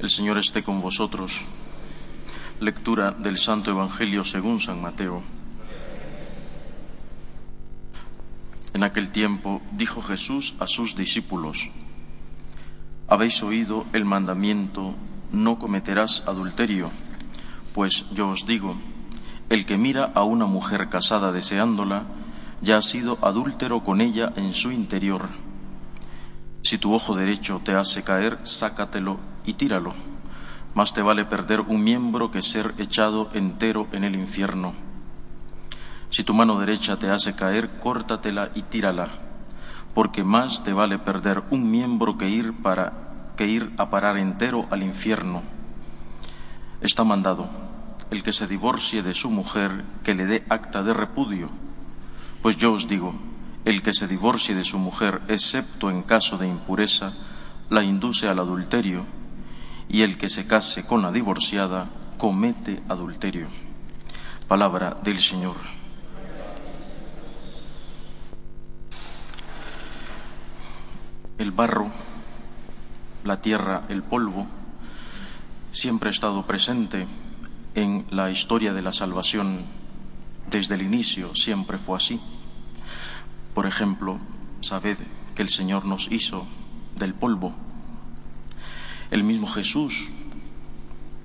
El Señor esté con vosotros. Lectura del Santo Evangelio según San Mateo. En aquel tiempo dijo Jesús a sus discípulos, Habéis oído el mandamiento, no cometerás adulterio, pues yo os digo, el que mira a una mujer casada deseándola, ya ha sido adúltero con ella en su interior. Si tu ojo derecho te hace caer, sácatelo y tíralo. Más te vale perder un miembro que ser echado entero en el infierno. Si tu mano derecha te hace caer, córtatela y tírala, porque más te vale perder un miembro que ir para que ir a parar entero al infierno. Está mandado el que se divorcie de su mujer que le dé acta de repudio. Pues yo os digo, el que se divorcie de su mujer, excepto en caso de impureza, la induce al adulterio, y el que se case con la divorciada comete adulterio. Palabra del Señor. El barro, la tierra, el polvo, siempre ha estado presente en la historia de la salvación. Desde el inicio siempre fue así. Por ejemplo, sabed que el Señor nos hizo del polvo. El mismo Jesús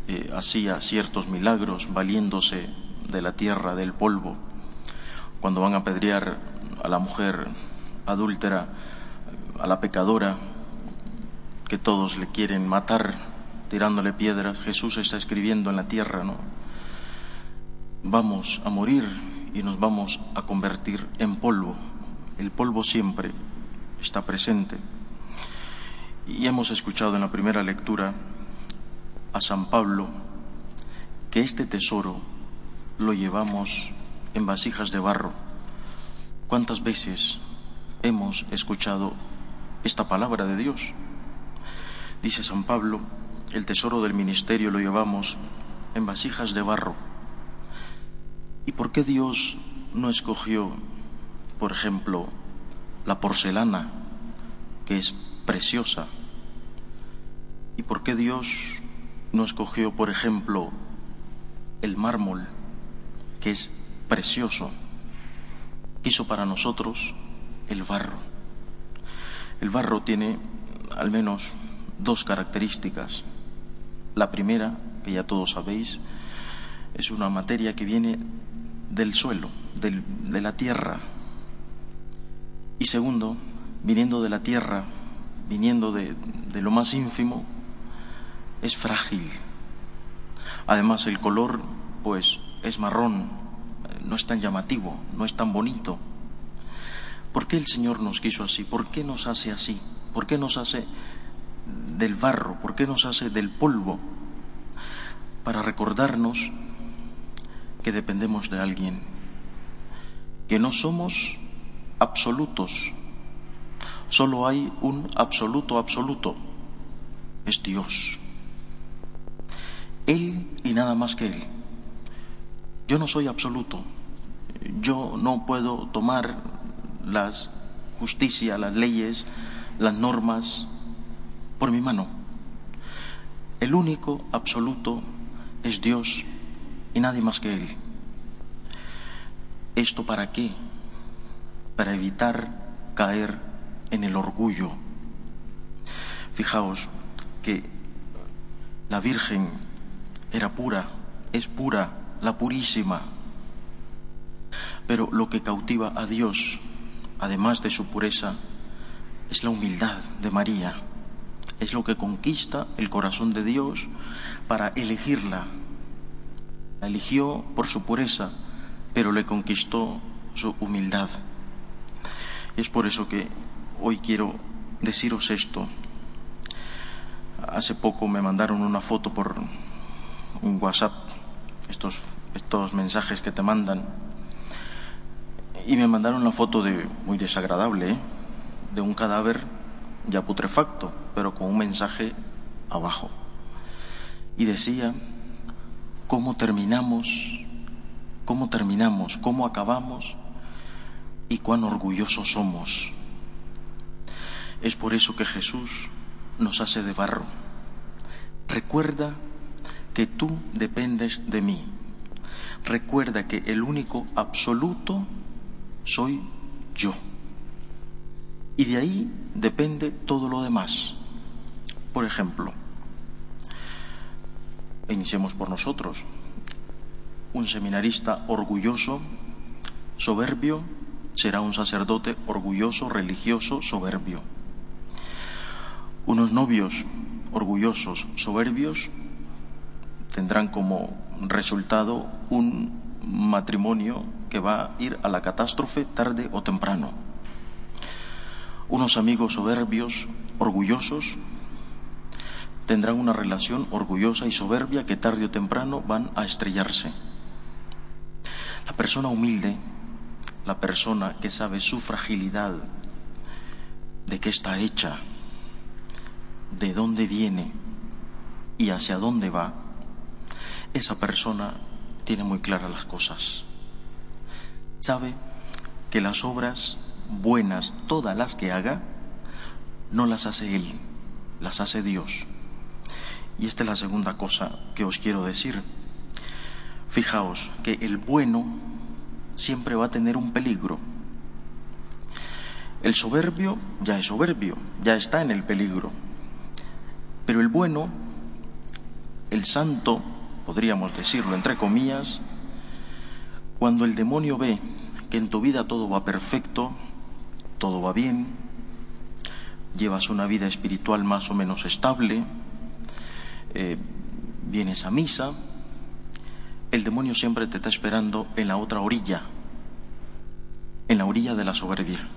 eh, hacía ciertos milagros valiéndose de la tierra, del polvo. Cuando van a apedrear a la mujer adúltera, a la pecadora, que todos le quieren matar tirándole piedras, Jesús está escribiendo en la tierra, ¿no? Vamos a morir y nos vamos a convertir en polvo. El polvo siempre está presente. Y hemos escuchado en la primera lectura a San Pablo que este tesoro lo llevamos en vasijas de barro. ¿Cuántas veces hemos escuchado esta palabra de Dios? Dice San Pablo, el tesoro del ministerio lo llevamos en vasijas de barro. ¿Y por qué Dios no escogió, por ejemplo, la porcelana, que es preciosa? ¿Y por qué Dios no escogió, por ejemplo, el mármol, que es precioso? Quiso para nosotros el barro. El barro tiene al menos dos características. La primera, que ya todos sabéis, es una materia que viene del suelo, de la tierra. Y segundo, viniendo de la tierra, viniendo de, de lo más ínfimo, es frágil. Además, el color, pues, es marrón, no es tan llamativo, no es tan bonito. ¿Por qué el Señor nos quiso así? ¿Por qué nos hace así? ¿Por qué nos hace del barro? ¿Por qué nos hace del polvo? Para recordarnos que dependemos de alguien, que no somos absolutos, solo hay un absoluto absoluto, es Dios. Él y nada más que Él. Yo no soy absoluto, yo no puedo tomar las justicia, las leyes, las normas por mi mano. El único absoluto es Dios y nadie más que Él. ¿Esto para qué? Para evitar caer en el orgullo. Fijaos que la Virgen era pura, es pura, la purísima. Pero lo que cautiva a Dios, además de su pureza, es la humildad de María. Es lo que conquista el corazón de Dios para elegirla. La eligió por su pureza, pero le conquistó su humildad. Es por eso que hoy quiero deciros esto. hace poco me mandaron una foto por un WhatsApp, estos, estos mensajes que te mandan, y me mandaron una foto de muy desagradable, ¿eh? de un cadáver ya putrefacto, pero con un mensaje abajo. Y decía, ¿cómo terminamos? ¿Cómo terminamos? ¿Cómo acabamos? Y cuán orgullosos somos. Es por eso que Jesús nos hace de barro. Recuerda que tú dependes de mí. Recuerda que el único absoluto soy yo. Y de ahí depende todo lo demás. Por ejemplo, iniciemos por nosotros. Un seminarista orgulloso, soberbio, será un sacerdote orgulloso, religioso, soberbio. Unos novios orgullosos, soberbios, tendrán como resultado un matrimonio que va a ir a la catástrofe tarde o temprano. Unos amigos soberbios, orgullosos, tendrán una relación orgullosa y soberbia que tarde o temprano van a estrellarse. La persona humilde, la persona que sabe su fragilidad, de qué está hecha, de dónde viene y hacia dónde va, esa persona tiene muy claras las cosas. Sabe que las obras buenas, todas las que haga, no las hace Él, las hace Dios. Y esta es la segunda cosa que os quiero decir. Fijaos que el bueno siempre va a tener un peligro. El soberbio ya es soberbio, ya está en el peligro. Pero el bueno, el santo, podríamos decirlo entre comillas, cuando el demonio ve que en tu vida todo va perfecto, todo va bien, llevas una vida espiritual más o menos estable, eh, vienes a misa, el demonio siempre te está esperando en la otra orilla, en la orilla de la soberbia.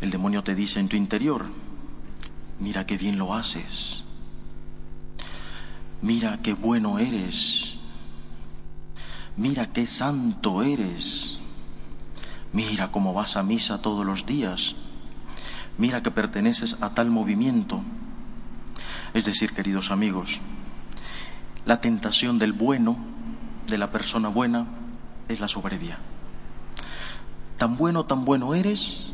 El demonio te dice en tu interior, mira qué bien lo haces, mira qué bueno eres, mira qué santo eres, mira cómo vas a misa todos los días, mira que perteneces a tal movimiento. Es decir, queridos amigos, la tentación del bueno, de la persona buena, es la soberbia. Tan bueno, tan bueno eres,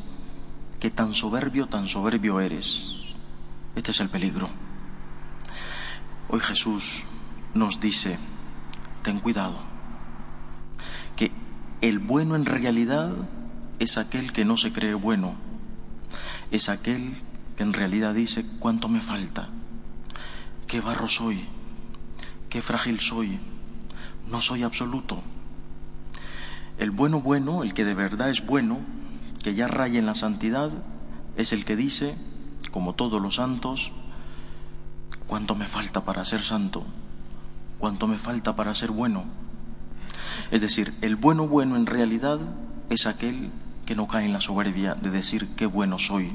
que tan soberbio, tan soberbio eres. Este es el peligro. Hoy Jesús nos dice, ten cuidado, que el bueno en realidad es aquel que no se cree bueno, es aquel que en realidad dice, ¿cuánto me falta? qué barro soy, qué frágil soy, no soy absoluto. El bueno bueno, el que de verdad es bueno, que ya raya en la santidad, es el que dice, como todos los santos, cuánto me falta para ser santo, cuánto me falta para ser bueno. Es decir, el bueno bueno en realidad es aquel que no cae en la soberbia de decir qué bueno soy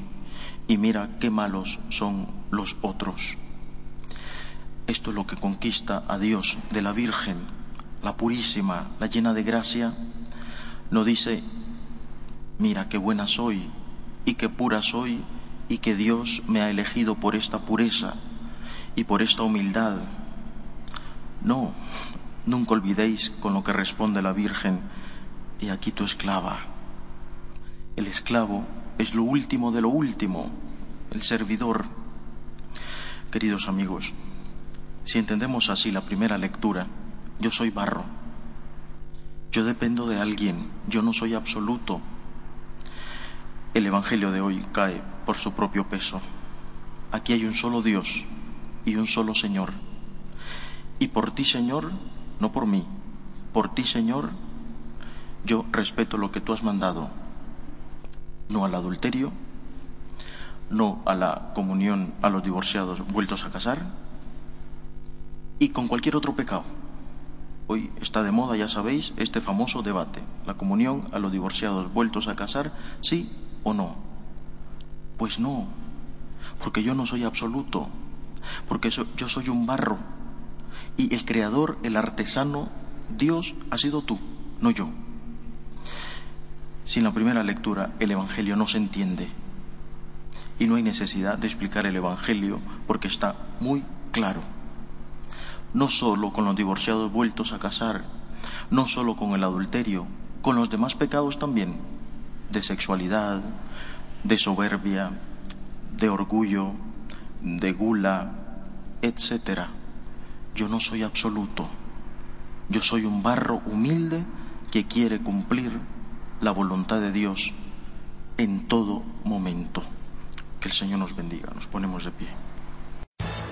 y mira qué malos son los otros. Esto es lo que conquista a Dios de la Virgen, la purísima, la llena de gracia. No dice, mira qué buena soy y qué pura soy y que Dios me ha elegido por esta pureza y por esta humildad. No, nunca olvidéis con lo que responde la Virgen, y aquí tu esclava. El esclavo es lo último de lo último, el servidor. Queridos amigos, si entendemos así la primera lectura, yo soy barro, yo dependo de alguien, yo no soy absoluto. El Evangelio de hoy cae por su propio peso. Aquí hay un solo Dios y un solo Señor. Y por ti, Señor, no por mí, por ti, Señor, yo respeto lo que tú has mandado. No al adulterio, no a la comunión a los divorciados vueltos a casar, y con cualquier otro pecado. Hoy está de moda, ya sabéis, este famoso debate, la comunión a los divorciados vueltos a casar, sí o no. Pues no, porque yo no soy absoluto, porque yo soy un barro y el creador, el artesano, Dios ha sido tú, no yo. Sin la primera lectura el Evangelio no se entiende y no hay necesidad de explicar el Evangelio porque está muy claro. No solo con los divorciados vueltos a casar, no solo con el adulterio, con los demás pecados también, de sexualidad, de soberbia, de orgullo, de gula, etcétera. Yo no soy absoluto. Yo soy un barro humilde que quiere cumplir la voluntad de Dios en todo momento. Que el Señor nos bendiga. Nos ponemos de pie.